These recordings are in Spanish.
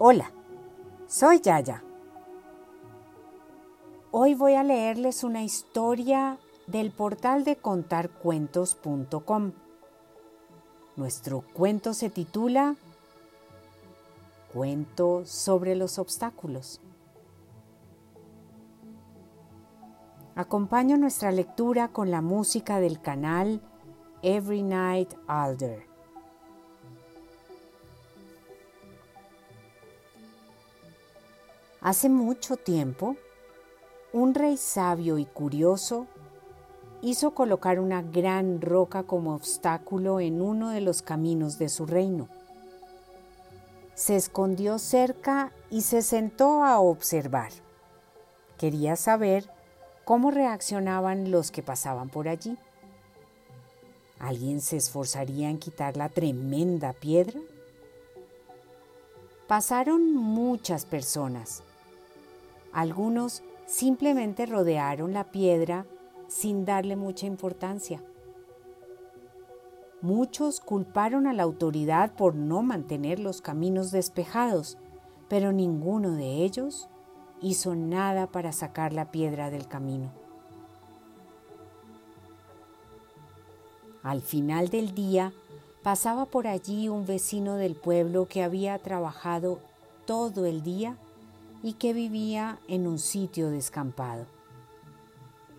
Hola, soy Yaya. Hoy voy a leerles una historia del portal de contarcuentos.com. Nuestro cuento se titula Cuento sobre los obstáculos. Acompaño nuestra lectura con la música del canal Every Night Alder. Hace mucho tiempo, un rey sabio y curioso hizo colocar una gran roca como obstáculo en uno de los caminos de su reino. Se escondió cerca y se sentó a observar. Quería saber cómo reaccionaban los que pasaban por allí. ¿Alguien se esforzaría en quitar la tremenda piedra? Pasaron muchas personas algunos simplemente rodearon la piedra sin darle mucha importancia. Muchos culparon a la autoridad por no mantener los caminos despejados, pero ninguno de ellos hizo nada para sacar la piedra del camino. Al final del día pasaba por allí un vecino del pueblo que había trabajado todo el día y que vivía en un sitio descampado.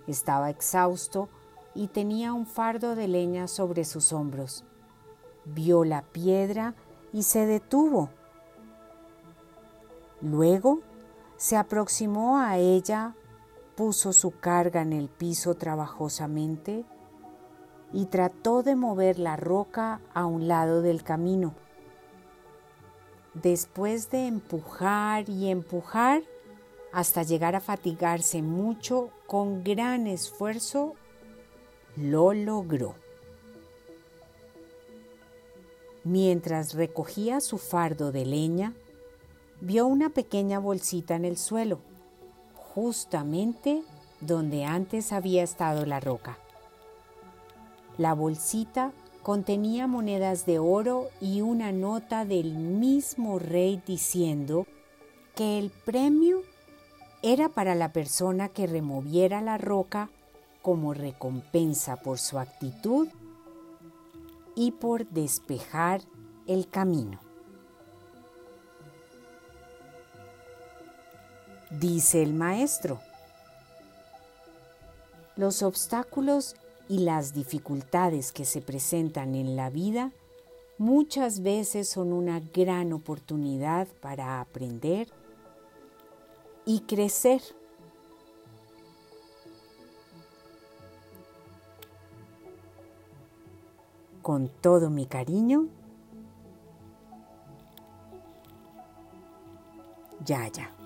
Estaba exhausto y tenía un fardo de leña sobre sus hombros. Vio la piedra y se detuvo. Luego se aproximó a ella, puso su carga en el piso trabajosamente y trató de mover la roca a un lado del camino después de empujar y empujar hasta llegar a fatigarse mucho, con gran esfuerzo, lo logró. Mientras recogía su fardo de leña, vio una pequeña bolsita en el suelo, justamente donde antes había estado la roca. La bolsita contenía monedas de oro y una nota del mismo rey diciendo que el premio era para la persona que removiera la roca como recompensa por su actitud y por despejar el camino. Dice el maestro, los obstáculos y las dificultades que se presentan en la vida muchas veces son una gran oportunidad para aprender y crecer. Con todo mi cariño, Yaya.